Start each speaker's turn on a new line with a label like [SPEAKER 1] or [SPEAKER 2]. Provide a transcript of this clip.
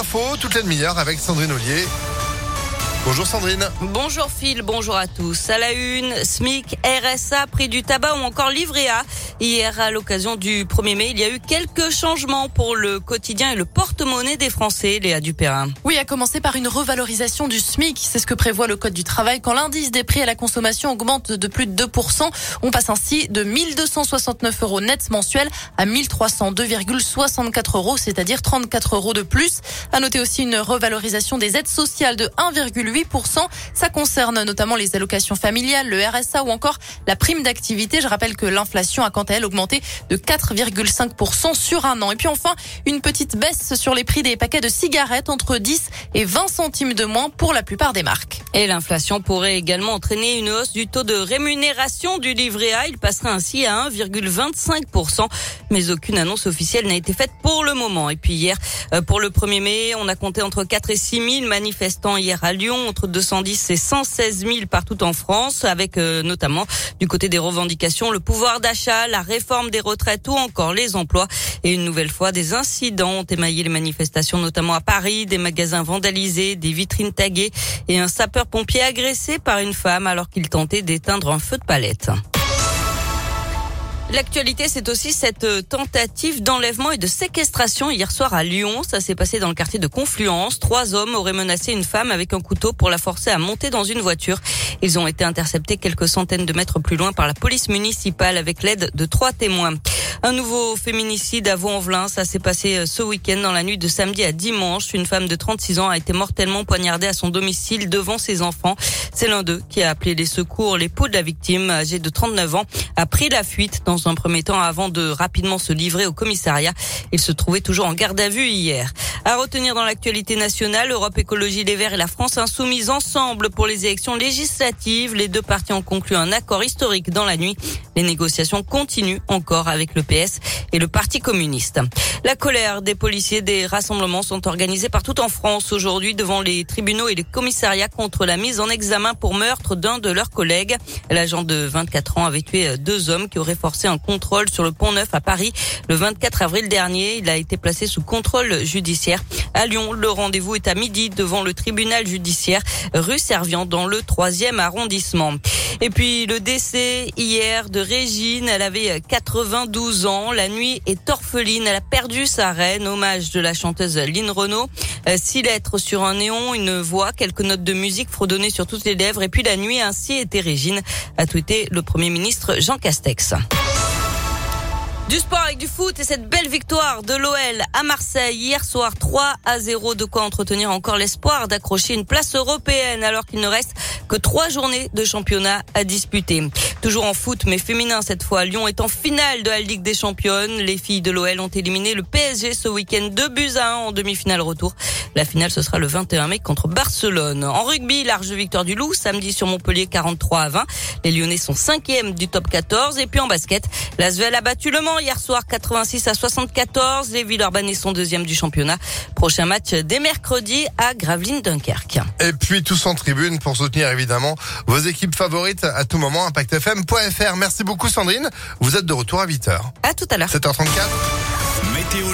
[SPEAKER 1] l'info, toute la demi-heure avec Sandrine Ollier. Bonjour Sandrine.
[SPEAKER 2] Bonjour Phil, bonjour à tous. À la une, SMIC, RSA, prix du tabac ou encore livret A. Hier, à l'occasion du 1er mai, il y a eu quelques changements pour le quotidien et le porte-monnaie des Français, Léa Dupérin.
[SPEAKER 3] Oui, à commencer par une revalorisation du SMIC. C'est ce que prévoit le Code du travail. Quand l'indice des prix à la consommation augmente de plus de 2%, on passe ainsi de 1269 euros net mensuels à 1302,64 euros, c'est-à-dire 34 euros de plus. À noter aussi une revalorisation des aides sociales de 1,8 8%. Ça concerne notamment les allocations familiales, le RSA ou encore la prime d'activité. Je rappelle que l'inflation a quant elle augmenté de 4,5% sur un an. Et puis enfin, une petite baisse sur les prix des paquets de cigarettes entre 10 et 20 centimes de moins pour la plupart des marques.
[SPEAKER 2] Et l'inflation pourrait également entraîner une hausse du taux de rémunération du livret A. Il passerait ainsi à 1,25%. Mais aucune annonce officielle n'a été faite pour le moment. Et puis hier, euh, pour le 1er mai, on a compté entre 4 et 6 000 manifestants hier à Lyon entre 210 et 116 000 partout en France, avec euh, notamment du côté des revendications le pouvoir d'achat, la réforme des retraites ou encore les emplois. Et une nouvelle fois, des incidents ont émaillé les manifestations, notamment à Paris, des magasins vandalisés, des vitrines taguées et un sapeur-pompier agressé par une femme alors qu'il tentait d'éteindre un feu de palette. L'actualité, c'est aussi cette euh, tentative d'enlèvement et de séquestration hier soir à Lyon. Ça s'est passé dans le quartier de Confluence. Trois hommes auraient menacé une femme avec un couteau pour la forcer à monter dans une voiture. Ils ont été interceptés quelques centaines de mètres plus loin par la police municipale avec l'aide de trois témoins. Un nouveau féminicide à Vaux-en-Velin. Ça s'est passé euh, ce week-end dans la nuit de samedi à dimanche. Une femme de 36 ans a été mortellement poignardée à son domicile devant ses enfants. C'est l'un d'eux qui a appelé les secours. L'époux de la victime, âgé de 39 ans, a pris la fuite dans un premier temps avant de rapidement se livrer au commissariat. Il se trouvait toujours en garde à vue hier. À retenir dans l'actualité nationale, Europe Écologie Les Verts et la France insoumise ensemble pour les élections législatives. Les deux partis ont conclu un accord historique dans la nuit. Les négociations continuent encore avec le PS et le Parti communiste. La colère des policiers des rassemblements sont organisés partout en France aujourd'hui devant les tribunaux et les commissariats contre la mise en examen pour meurtre d'un de leurs collègues. L'agent de 24 ans avait tué deux hommes qui auraient forcé un contrôle sur le pont Neuf à Paris le 24 avril dernier. Il a été placé sous contrôle judiciaire. À Lyon, le rendez-vous est à midi devant le tribunal judiciaire rue Servian dans le troisième arrondissement. Et puis le décès hier de Régine, elle avait 92 ans. La nuit est orpheline, elle a perdu sa reine. Hommage de la chanteuse Lynn Renault. Euh, six lettres sur un néon, une voix, quelques notes de musique fredonnées sur toutes les lèvres. Et puis la nuit ainsi était Régine, a tweeté le Premier ministre Jean Castex. Du sport avec du foot et cette belle victoire de l'OL à Marseille hier soir 3 à 0 de quoi entretenir encore l'espoir d'accrocher une place européenne alors qu'il ne reste que trois journées de championnat à disputer. Toujours en foot, mais féminin cette fois. Lyon est en finale de la Ligue des Championnes. Les filles de l'OL ont éliminé le PSG ce week-end 2 buts à 1 en demi-finale retour. La finale, ce sera le 21 mai contre Barcelone. En rugby, large victoire du Loup, samedi sur Montpellier 43 à 20. Les Lyonnais sont cinquièmes du top 14. Et puis en basket, l'Asvel a battu Le Mans hier soir 86 à 74. Les Villeurbanais sont deuxièmes du championnat. Prochain match dès mercredi à Gravelines Dunkerque.
[SPEAKER 1] Et puis tous en tribune pour soutenir évidemment vos équipes favorites à tout moment. ImpactFM.fr. Merci beaucoup Sandrine. Vous êtes de retour à 8h.
[SPEAKER 2] À tout à l'heure.
[SPEAKER 1] 7h34.
[SPEAKER 4] Météo